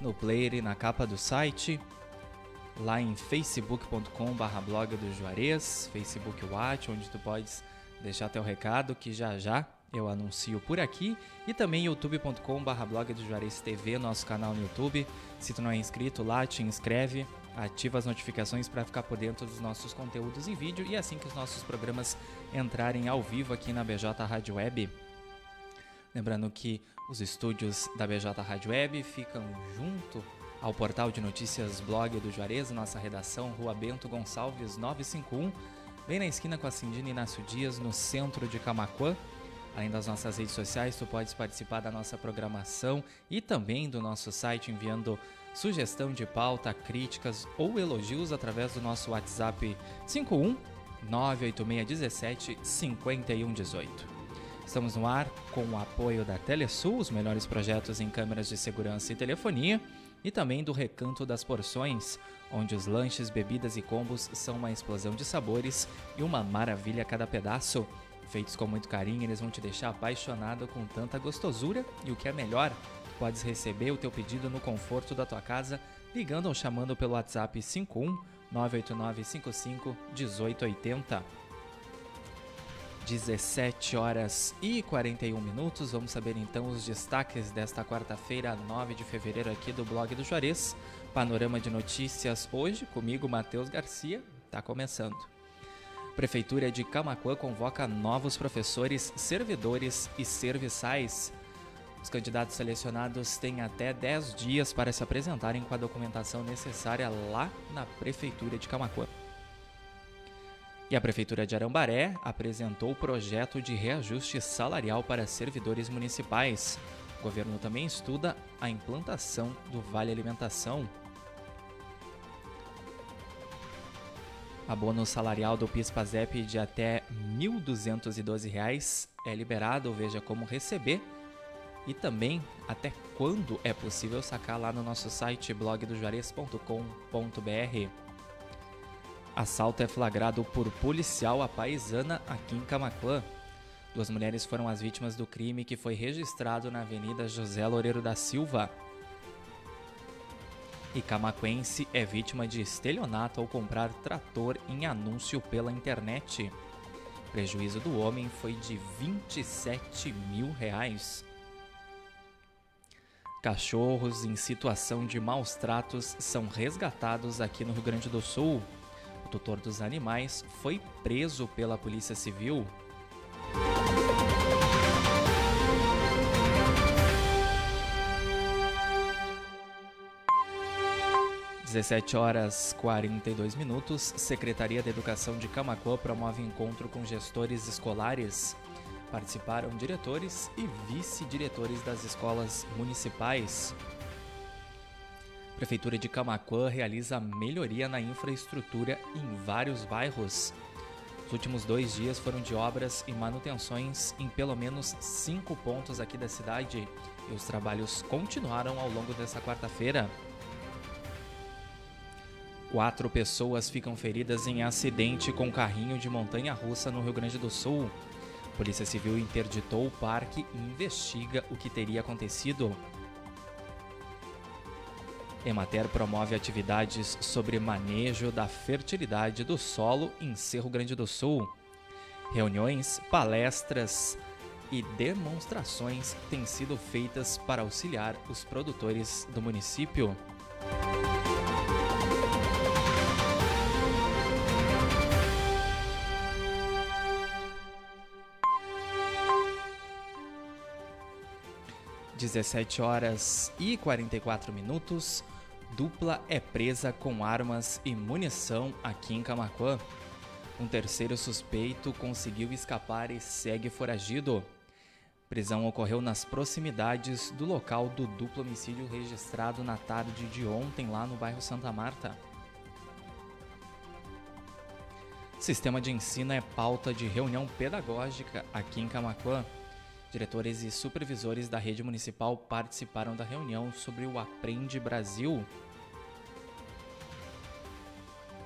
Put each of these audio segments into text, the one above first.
no player e na capa do site, lá em facebook.com.br blog do Juarez, Facebook Watch, onde tu podes deixar teu recado que já já eu anuncio por aqui e também youtube.com.br blog do Juarez TV, nosso canal no YouTube. Se tu não é inscrito lá, te inscreve, ativa as notificações para ficar por dentro dos nossos conteúdos em vídeo e assim que os nossos programas entrarem ao vivo aqui na BJ Rádio Web. Lembrando que os estúdios da BJ Rádio Web ficam junto ao portal de notícias blog do Juarez, nossa redação, Rua Bento Gonçalves 951, bem na esquina com a Cindina Inácio Dias, no centro de Camacuã. Além das nossas redes sociais, tu podes participar da nossa programação e também do nosso site enviando sugestão de pauta, críticas ou elogios através do nosso WhatsApp 51 98617 5118. Estamos no ar com o apoio da Telesul, os melhores projetos em câmeras de segurança e telefonia, e também do Recanto das Porções, onde os lanches, bebidas e combos são uma explosão de sabores e uma maravilha a cada pedaço. Feitos com muito carinho, eles vão te deixar apaixonado com tanta gostosura e o que é melhor, podes receber o teu pedido no conforto da tua casa ligando ou chamando pelo WhatsApp 51 98955 1880. 17 horas e 41 minutos. Vamos saber então os destaques desta quarta-feira, 9 de fevereiro, aqui do blog do Juarez. Panorama de notícias hoje, comigo, Matheus Garcia. Está começando. Prefeitura de Camacuã convoca novos professores, servidores e serviçais. Os candidatos selecionados têm até 10 dias para se apresentarem com a documentação necessária lá na Prefeitura de Camacuã. E a Prefeitura de Arambaré apresentou o projeto de reajuste salarial para servidores municipais. O governo também estuda a implantação do Vale Alimentação. Abono salarial do PIS-PASEP de até R$ 1.212 é liberado, veja como receber e também até quando é possível sacar lá no nosso site blogdojuarez.com.br. Assalto é flagrado por policial à paisana aqui em Camacuã. Duas mulheres foram as vítimas do crime que foi registrado na Avenida José Loureiro da Silva. E camacuense é vítima de estelionato ao comprar trator em anúncio pela internet. prejuízo do homem foi de 27 mil reais. Cachorros em situação de maus tratos são resgatados aqui no Rio Grande do Sul tutor dos animais, foi preso pela Polícia Civil. Dezessete horas 42 minutos, Secretaria da Educação de Camacuã promove encontro com gestores escolares. Participaram diretores e vice-diretores das escolas municipais. Prefeitura de Camacuã realiza melhoria na infraestrutura em vários bairros. Os últimos dois dias foram de obras e manutenções em pelo menos cinco pontos aqui da cidade e os trabalhos continuaram ao longo dessa quarta-feira. Quatro pessoas ficam feridas em acidente com carrinho de montanha-russa no Rio Grande do Sul. Polícia Civil interditou o parque e investiga o que teria acontecido. Emater promove atividades sobre manejo da fertilidade do solo em Cerro Grande do Sul. Reuniões, palestras e demonstrações têm sido feitas para auxiliar os produtores do município. Dezessete horas e quarenta e quatro minutos. Dupla é presa com armas e munição aqui em Camacuã. Um terceiro suspeito conseguiu escapar e segue foragido. Prisão ocorreu nas proximidades do local do duplo homicídio registrado na tarde de ontem lá no bairro Santa Marta. Sistema de ensino é pauta de reunião pedagógica aqui em Camacuã. Diretores e supervisores da rede municipal participaram da reunião sobre o Aprende Brasil.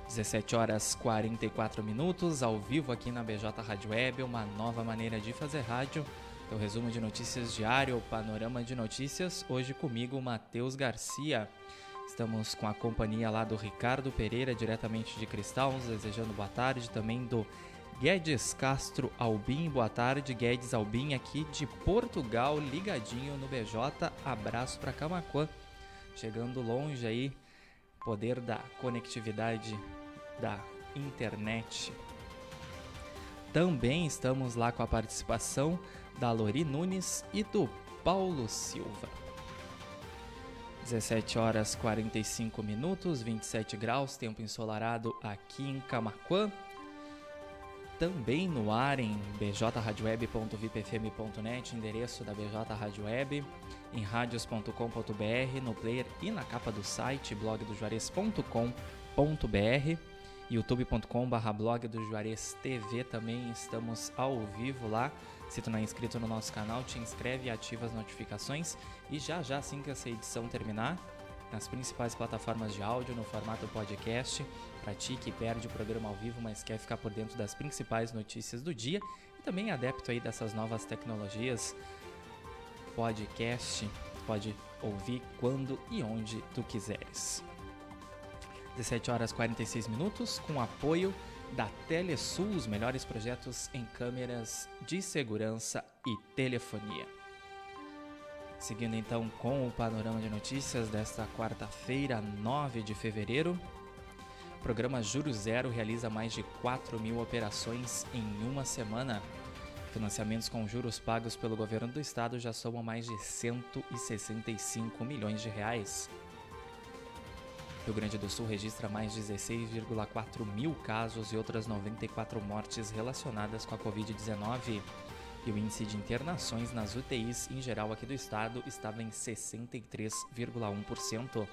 17 horas 44 minutos, ao vivo aqui na BJ Rádio Web, uma nova maneira de fazer rádio. Teu resumo de notícias diário, o panorama de notícias. Hoje comigo, Matheus Garcia. Estamos com a companhia lá do Ricardo Pereira, diretamente de Cristal, desejando boa tarde. Também do Guedes Castro Albim, boa tarde. Guedes Albim aqui de Portugal, ligadinho no BJ. Abraço para Camacuã. Chegando longe aí, poder da conectividade da internet. Também estamos lá com a participação da Lori Nunes e do Paulo Silva. 17 horas 45 minutos, 27 graus, tempo ensolarado aqui em Camaquã. Também no ar em bjradioweb.vipfm.net, endereço da BJ Web, em radios.com.br, no player e na capa do site blogdojuarez.com.br youtube.com.br blog do Juarez TV também estamos ao vivo lá. Se tu não é inscrito no nosso canal, te inscreve e ativa as notificações. E já já, assim que essa edição terminar, nas principais plataformas de áudio, no formato podcast, para ti que perde o programa ao vivo, mas quer ficar por dentro das principais notícias do dia e também é adepto aí dessas novas tecnologias, podcast, pode ouvir quando e onde tu quiseres. 17 horas 46 minutos, com apoio da Telesul, os melhores projetos em câmeras de segurança e telefonia. Seguindo então com o panorama de notícias desta quarta-feira, 9 de fevereiro. O programa Juro Zero realiza mais de 4 mil operações em uma semana. Financiamentos com juros pagos pelo governo do estado já somam mais de 165 milhões de reais. Rio Grande do Sul registra mais 16,4 mil casos e outras 94 mortes relacionadas com a Covid-19. E o índice de internações nas UTIs em geral aqui do estado estava em 63,1%.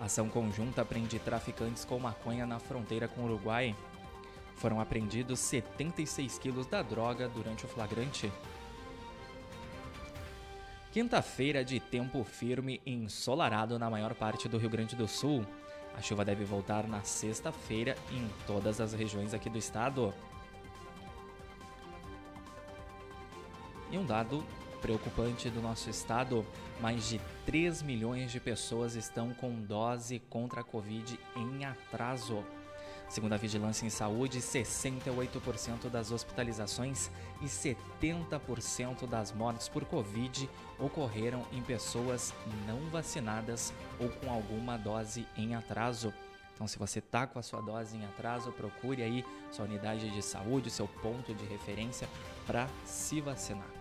Ação conjunta prende traficantes com maconha na fronteira com o Uruguai. Foram apreendidos 76 quilos da droga durante o flagrante. Quinta-feira de tempo firme e ensolarado na maior parte do Rio Grande do Sul. A chuva deve voltar na sexta-feira em todas as regiões aqui do estado. E um dado preocupante do nosso estado: mais de 3 milhões de pessoas estão com dose contra a Covid em atraso. Segundo a Vigilância em Saúde, 68% das hospitalizações e 70% das mortes por Covid ocorreram em pessoas não vacinadas ou com alguma dose em atraso. Então, se você está com a sua dose em atraso, procure aí sua unidade de saúde, seu ponto de referência para se vacinar.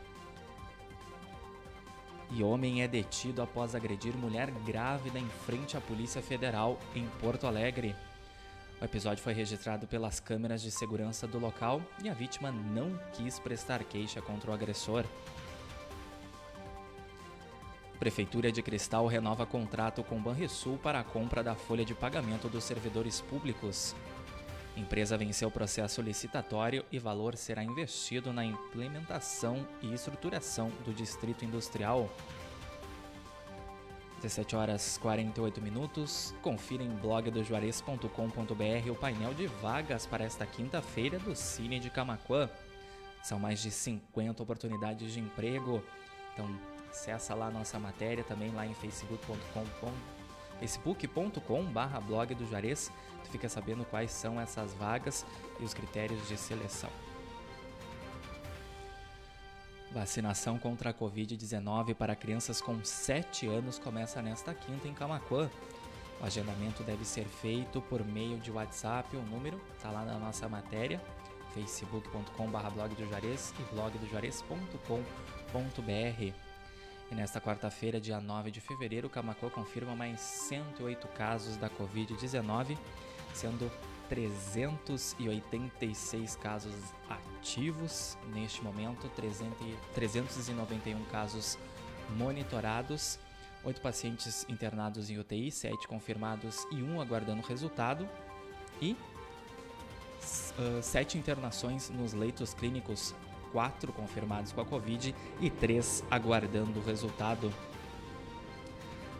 E homem é detido após agredir mulher grávida em frente à Polícia Federal em Porto Alegre. O episódio foi registrado pelas câmeras de segurança do local e a vítima não quis prestar queixa contra o agressor. Prefeitura de Cristal renova contrato com Banrisul para a compra da folha de pagamento dos servidores públicos. Empresa venceu processo licitatório e valor será investido na implementação e estruturação do distrito industrial. 17 horas 48 minutos. Confira em blogdojuarez.com.br o painel de vagas para esta quinta-feira do Cine de Camaquã. São mais de 50 oportunidades de emprego. Então, acessa lá nossa matéria também lá em facebook.com facebook.com barra blog do Juarez. Tu fica sabendo quais são essas vagas e os critérios de seleção. Vacinação contra a Covid-19 para crianças com 7 anos começa nesta quinta em Camacuã. O agendamento deve ser feito por meio de WhatsApp, o número está lá na nossa matéria, facebook.com.br blog do Juarez e blogdojuarez.com.br. E nesta quarta-feira, dia 9 de fevereiro, Camacuã confirma mais 108 casos da Covid-19, sendo 386 casos ativos neste momento, 391 casos monitorados, 8 pacientes internados em UTI, 7 confirmados e 1 aguardando resultado, e uh, 7 internações nos leitos clínicos, 4 confirmados com a Covid e 3 aguardando o resultado.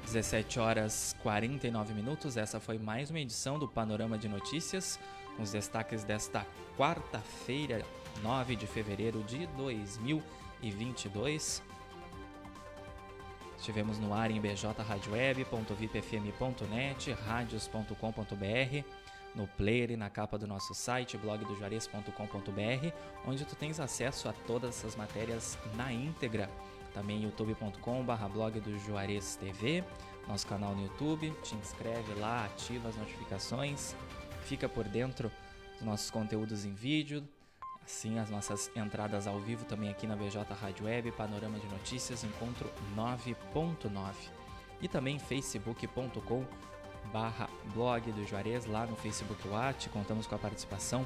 17 horas 49 minutos. Essa foi mais uma edição do Panorama de Notícias, os destaques desta quarta-feira, 9 de fevereiro de 2022. Estivemos no ar em bjradioweb.vipfm.net, radios.com.br, no player e na capa do nosso site, blogdojuarez.com.br, onde tu tens acesso a todas essas matérias na íntegra. Também youtube.com.br blog do Juarez TV, nosso canal no YouTube, te inscreve lá, ativa as notificações, fica por dentro dos nossos conteúdos em vídeo, assim as nossas entradas ao vivo também aqui na BJ Rádio Web, Panorama de Notícias, encontro 9.9 e também facebook.com barra blog do Juarez lá no Facebook Watch, contamos com a participação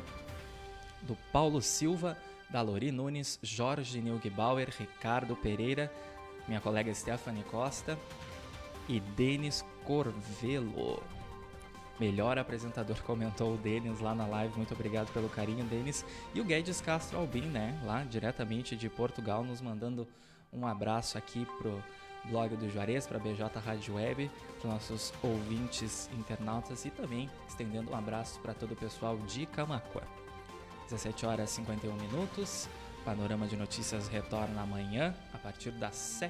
do Paulo Silva, da Lori Nunes, Jorge Nilgbauer, Ricardo Pereira, minha colega Stephanie Costa e Denis Corvelo. Melhor apresentador, comentou o Denis lá na live. Muito obrigado pelo carinho, Denis. E o Guedes Castro Albim, né? Lá diretamente de Portugal, nos mandando um abraço aqui pro blog do Juarez, para BJ Rádio Web, para nossos ouvintes internautas e também estendendo um abraço para todo o pessoal de Camacuã. 17 horas e 51 minutos. Panorama de Notícias retorna amanhã a partir das,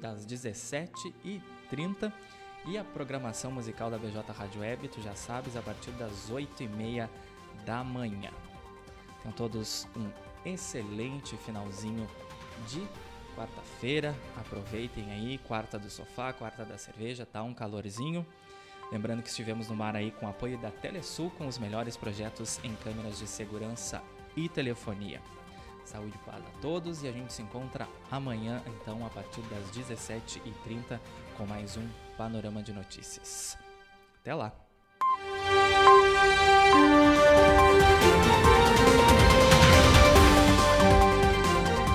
das 17h30. E a programação musical da BJ Rádio Web, tu já sabes, a partir das 8h30 da manhã. Tenham todos um excelente finalzinho de quarta-feira. Aproveitem aí, quarta do sofá, quarta da cerveja, tá um calorzinho. Lembrando que estivemos no mar aí com apoio da Telesul com os melhores projetos em câmeras de segurança e telefonia. Saúde e paz a todos e a gente se encontra amanhã, então, a partir das 17h30 com mais um Panorama de Notícias. Até lá!